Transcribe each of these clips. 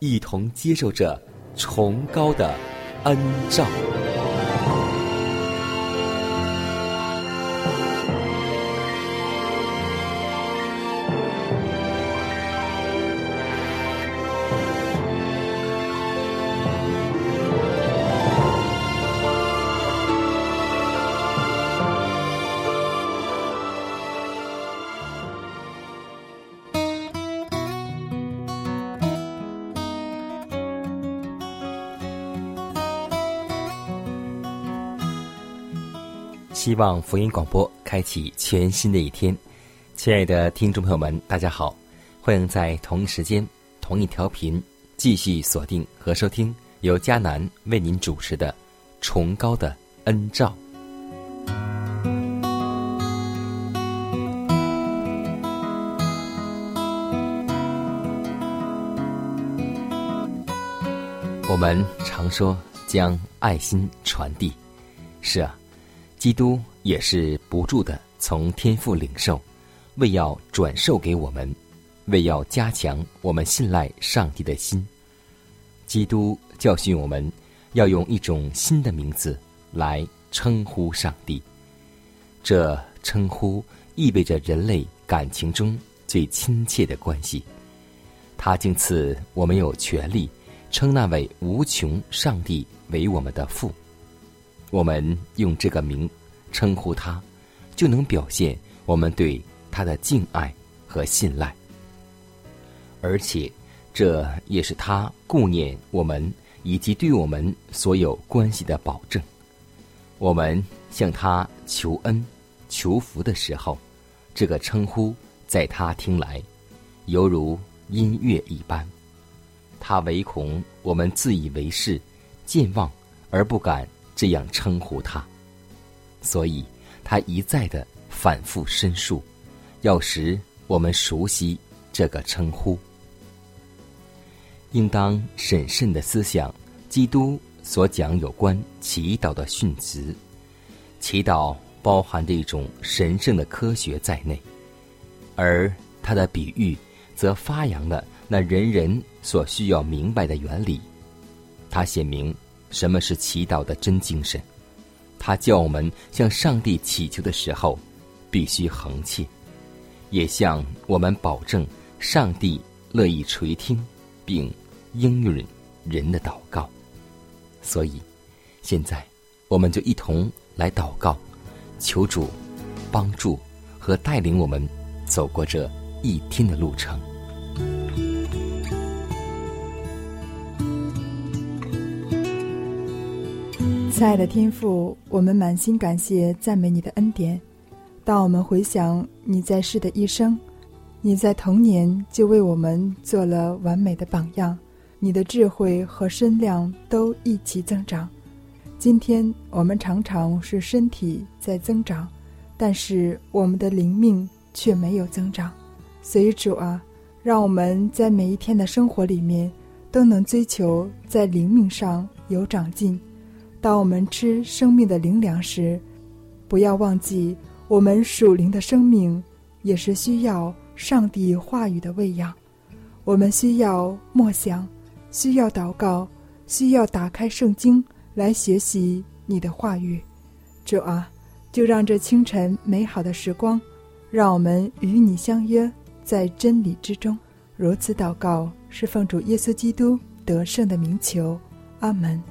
一同接受着崇高的恩照。希望福音广播开启全新的一天，亲爱的听众朋友们，大家好，欢迎在同一时间、同一调频继续锁定和收听由迦南为您主持的《崇高的恩照》。我们常说将爱心传递，是啊。基督也是不住的从天父领受，为要转授给我们，为要加强我们信赖上帝的心。基督教训我们要用一种新的名字来称呼上帝，这称呼意味着人类感情中最亲切的关系。他竟赐我们有权利称那位无穷上帝为我们的父。我们用这个名称呼他，就能表现我们对他的敬爱和信赖，而且这也是他顾念我们以及对我们所有关系的保证。我们向他求恩、求福的时候，这个称呼在他听来，犹如音乐一般。他唯恐我们自以为是、健忘而不敢。这样称呼他，所以他一再的反复申述，要使我们熟悉这个称呼。应当审慎的思想，基督所讲有关祈祷的训词。祈祷包含着一种神圣的科学在内，而他的比喻则发扬了那人人所需要明白的原理。他写明。什么是祈祷的真精神？他叫我们向上帝祈求的时候，必须恒切，也向我们保证上帝乐意垂听并应允人的祷告。所以，现在我们就一同来祷告，求主帮助和带领我们走过这一天的路程。亲爱的天父，我们满心感谢赞美你的恩典。当我们回想你在世的一生，你在童年就为我们做了完美的榜样，你的智慧和身量都一起增长。今天我们常常是身体在增长，但是我们的灵命却没有增长。所以主啊，让我们在每一天的生活里面都能追求在灵命上有长进。当我们吃生命的灵粮时，不要忘记，我们属灵的生命也是需要上帝话语的喂养。我们需要默想，需要祷告，需要打开圣经来学习你的话语。主啊，就让这清晨美好的时光，让我们与你相约在真理之中。如此祷告，是奉主耶稣基督得胜的名求。阿门。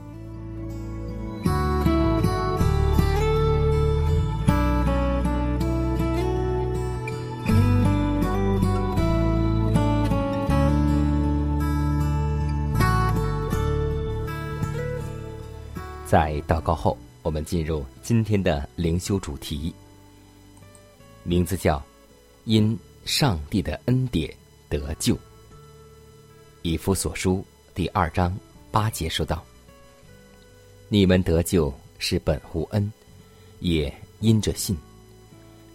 在祷告后，我们进入今天的灵修主题，名字叫“因上帝的恩典得救”。以弗所书第二章八节说道：“你们得救是本乎恩，也因着信。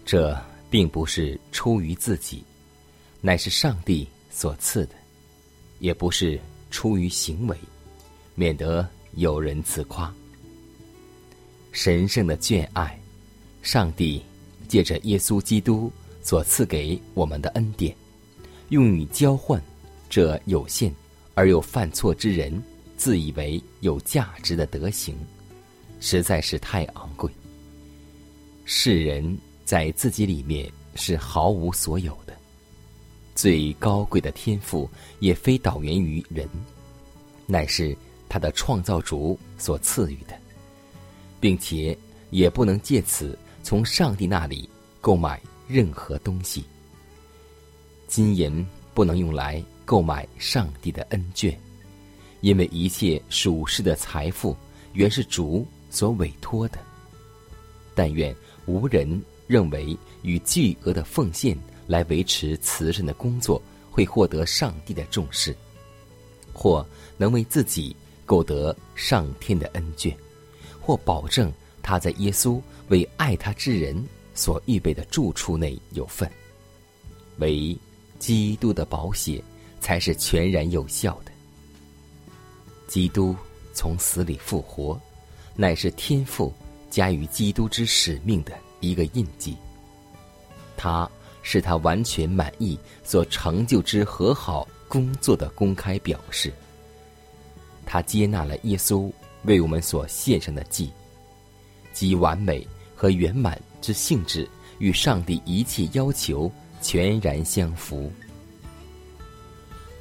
这并不是出于自己，乃是上帝所赐的；也不是出于行为，免得有人自夸。”神圣的眷爱，上帝借着耶稣基督所赐给我们的恩典，用于交换这有限而又犯错之人自以为有价值的德行，实在是太昂贵。世人在自己里面是毫无所有的，最高贵的天赋也非导源于人，乃是他的创造主所赐予的。并且也不能借此从上帝那里购买任何东西。金银不能用来购买上帝的恩眷，因为一切属世的财富原是主所委托的。但愿无人认为与巨额的奉献来维持慈善的工作会获得上帝的重视，或能为自己购得上天的恩眷。或保证他在耶稣为爱他之人所预备的住处内有份，唯基督的宝血才是全然有效的。基督从死里复活，乃是天父加于基督之使命的一个印记。他是他完全满意所成就之和好工作的公开表示。他接纳了耶稣。为我们所献上的祭，即完美和圆满之性质，与上帝一切要求全然相符。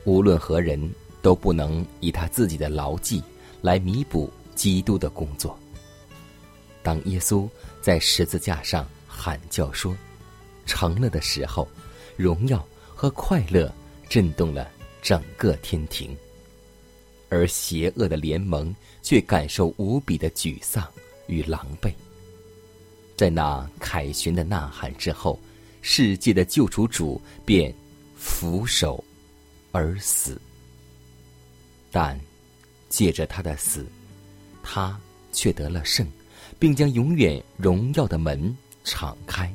无论何人都不能以他自己的劳绩来弥补基督的工作。当耶稣在十字架上喊叫说“成了”的时候，荣耀和快乐震动了整个天庭。而邪恶的联盟却感受无比的沮丧与狼狈。在那凯旋的呐喊之后，世界的救主主便俯首而死。但借着他的死，他却得了胜，并将永远荣耀的门敞开，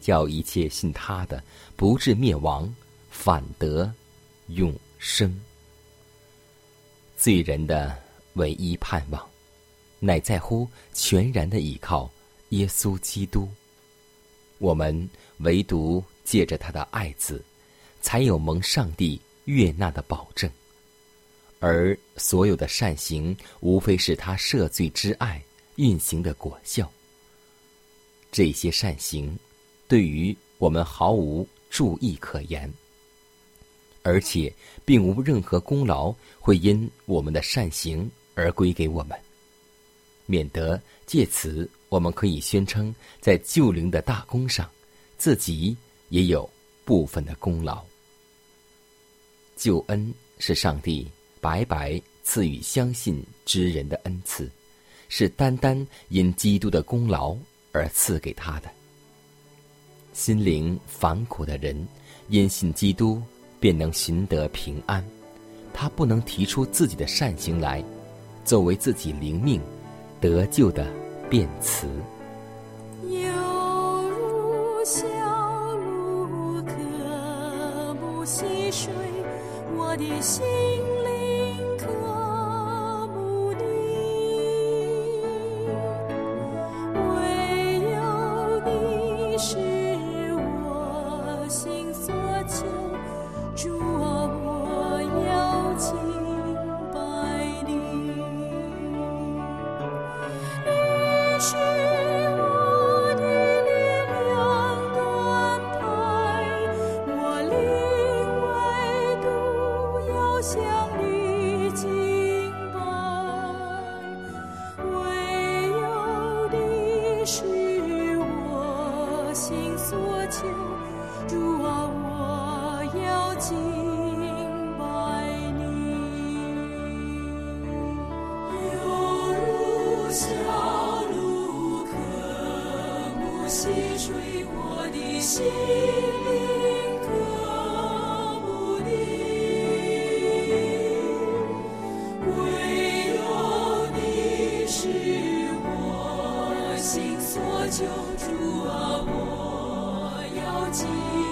叫一切信他的不至灭亡，反得永生。罪人的唯一盼望，乃在乎全然的依靠耶稣基督。我们唯独借着他的爱子，才有蒙上帝悦纳的保证。而所有的善行，无非是他赦罪之爱运行的果效。这些善行，对于我们毫无注意可言。而且，并无任何功劳会因我们的善行而归给我们，免得借此我们可以宣称在救灵的大功上，自己也有部分的功劳。救恩是上帝白白赐予相信之人的恩赐，是单单因基督的功劳而赐给他的。心灵烦苦的人，因信基督。便能寻得平安，他不能提出自己的善行来，作为自己灵命得救的辩词。犹如小鹿渴慕溪水，我的心。记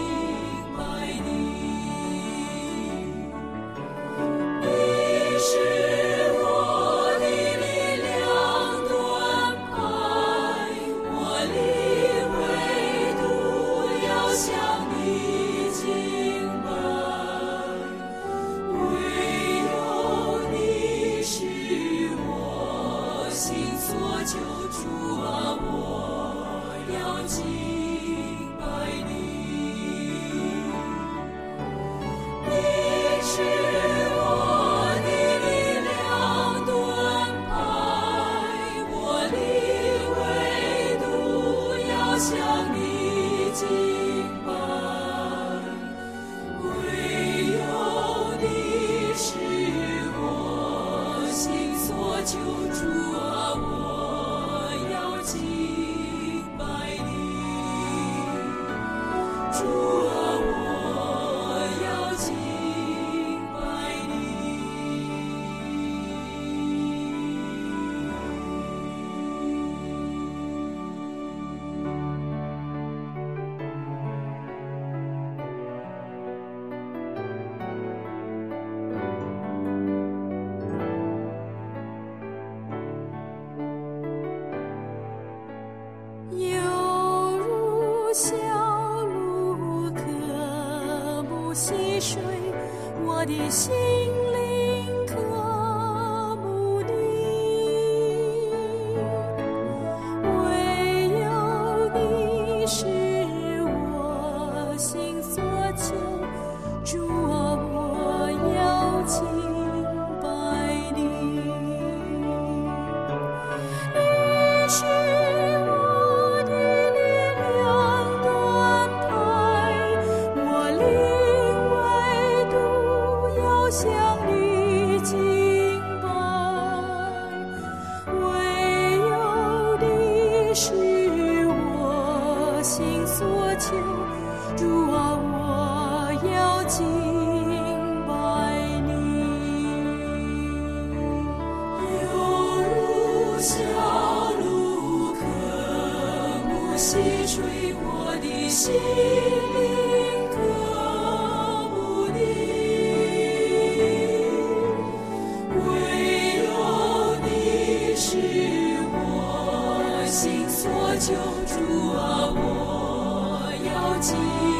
记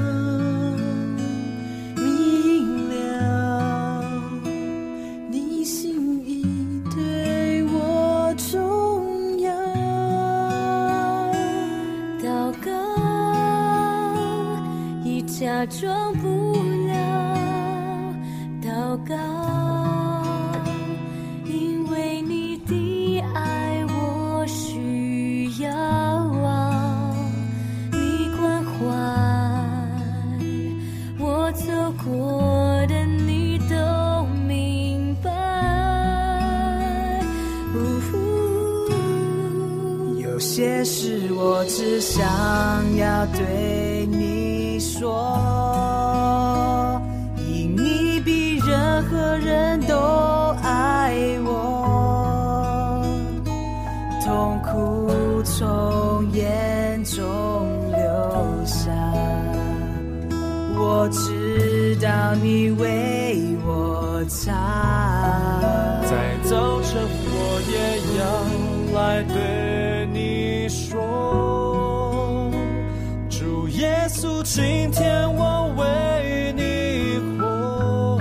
装明天我为你活，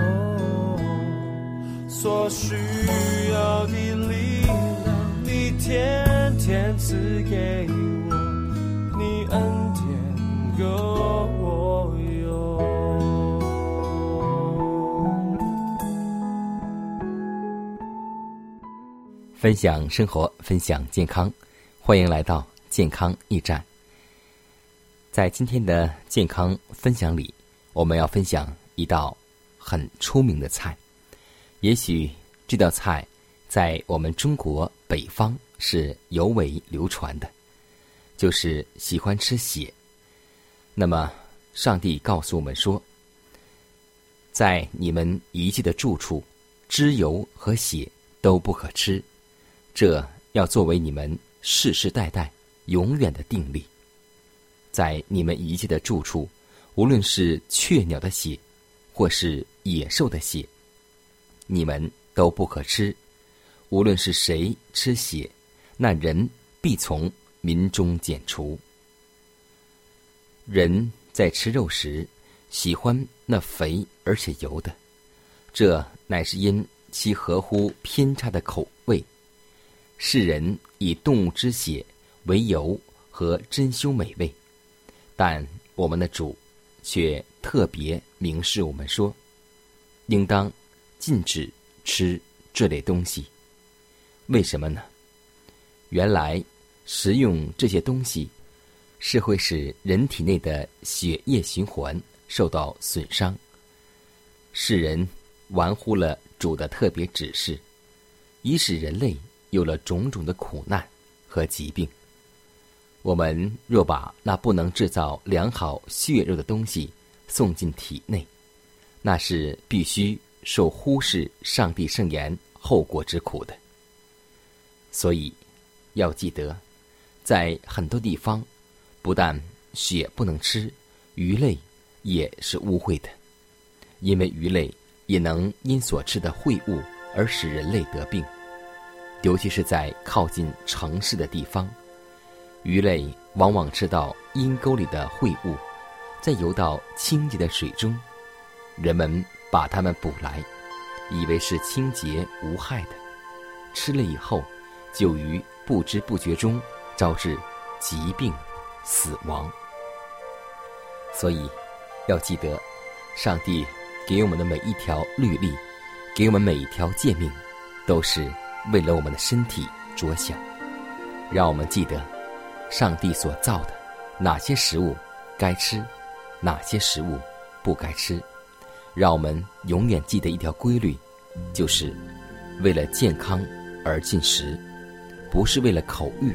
所需要的力量，你天天赐给我，你恩典够我用。分享生活，分享健康，欢迎来到健康驿站。在今天的健康分享里，我们要分享一道很出名的菜。也许这道菜在我们中国北方是尤为流传的，就是喜欢吃血。那么，上帝告诉我们说，在你们遗迹的住处，脂油和血都不可吃。这要作为你们世世代代永远的定力，在你们一切的住处，无论是雀鸟的血，或是野兽的血，你们都不可吃。无论是谁吃血，那人必从民中剪除。人在吃肉时，喜欢那肥而且油的，这乃是因其合乎偏差的口味。世人以动物之血为油和珍馐美味，但我们的主却特别明示我们说，应当禁止吃这类东西。为什么呢？原来食用这些东西是会使人体内的血液循环受到损伤。世人玩忽了主的特别指示，以使人类。有了种种的苦难和疾病，我们若把那不能制造良好血肉的东西送进体内，那是必须受忽视上帝圣言后果之苦的。所以，要记得，在很多地方，不但血不能吃，鱼类也是污秽的，因为鱼类也能因所吃的秽物而使人类得病。尤其是在靠近城市的地方，鱼类往往吃到阴沟里的秽物，再游到清洁的水中，人们把它们捕来，以为是清洁无害的，吃了以后，就于不知不觉中招致疾病、死亡。所以，要记得，上帝给我们的每一条律例，给我们每一条诫命，都是。为了我们的身体着想，让我们记得上帝所造的哪些食物该吃，哪些食物不该吃。让我们永远记得一条规律，就是为了健康而进食，不是为了口欲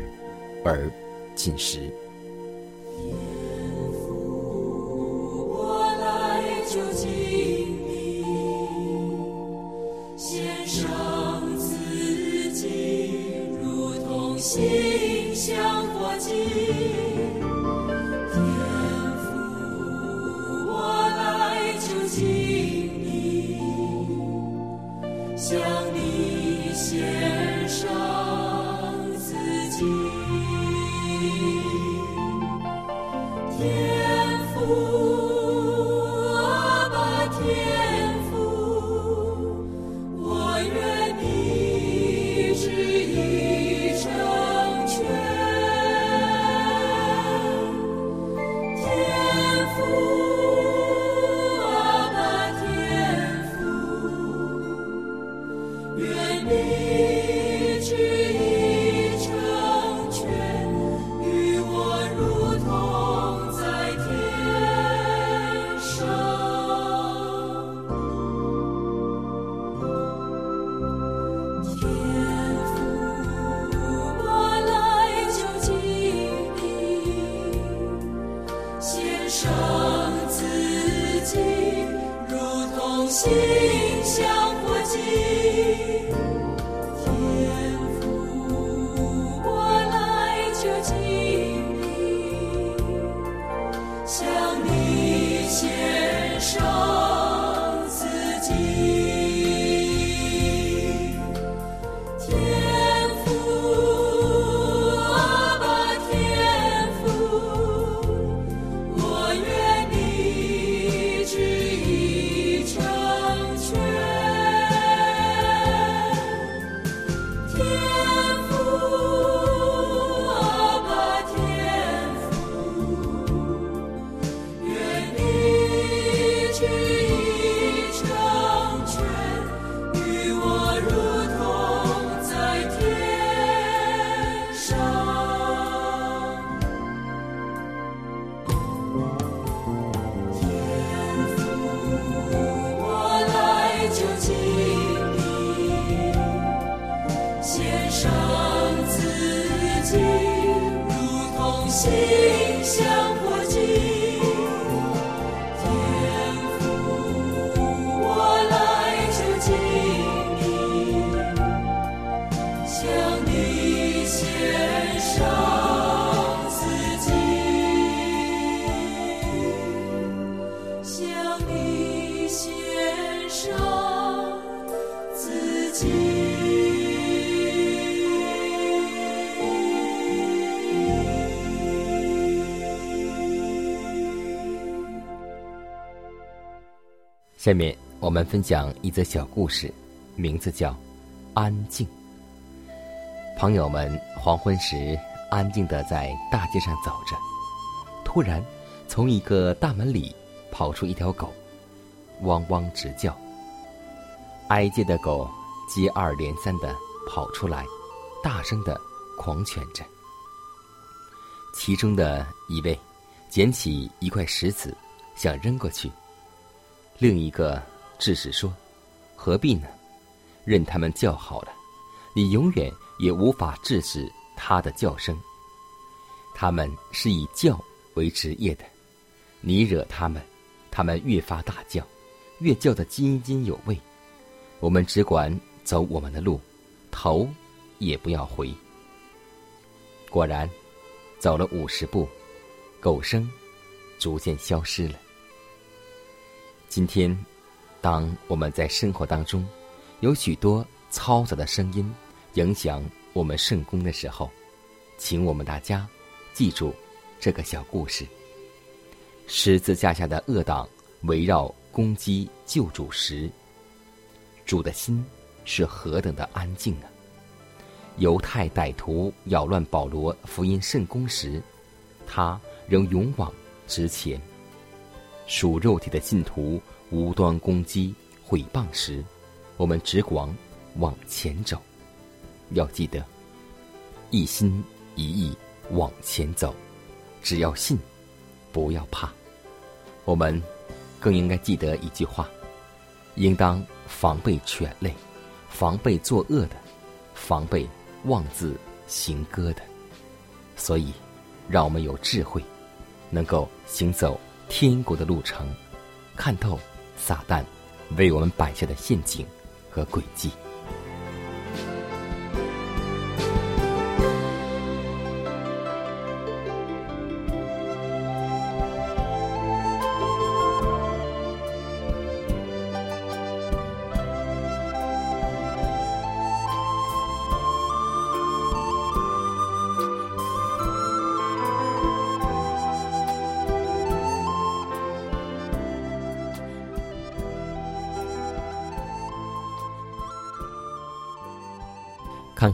而进食。如同馨香火祭。下面我们分享一则小故事，名字叫《安静》。朋友们黄昏时安静的在大街上走着，突然从一个大门里跑出一条狗，汪汪直叫。挨街的狗接二连三的跑出来，大声的狂犬着。其中的一位捡起一块石子，想扔过去。另一个智士说：“何必呢？任他们叫好了，你永远也无法制止他的叫声。他们是以叫为职业的，你惹他们，他们越发大叫，越叫得津津有味。我们只管走我们的路，头也不要回。”果然，走了五十步，狗声逐渐消失了。今天，当我们在生活当中有许多嘈杂的声音影响我们圣功的时候，请我们大家记住这个小故事：十字架下的恶党围绕攻击救主时，主的心是何等的安静啊！犹太歹徒扰乱保罗福音圣功时，他仍勇往直前。属肉体的信徒无端攻击、毁谤时，我们只管往前走。要记得，一心一意往前走，只要信，不要怕。我们更应该记得一句话：应当防备犬类，防备作恶的，防备妄自行歌的。所以，让我们有智慧，能够行走天国的路程，看透撒旦为我们摆下的陷阱和诡计。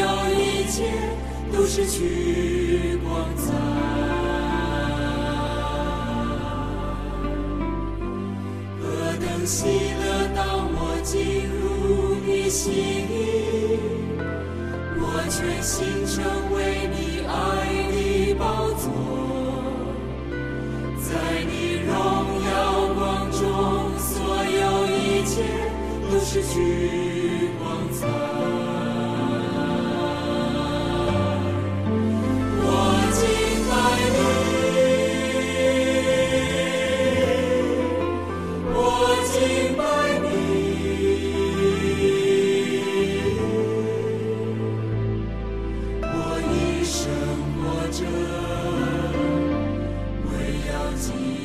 有一切都失去光彩。何等喜乐，当我进入你心里，我全心成为你爱的宝座。在你荣耀光中，所有一切都失去光彩。Jesus.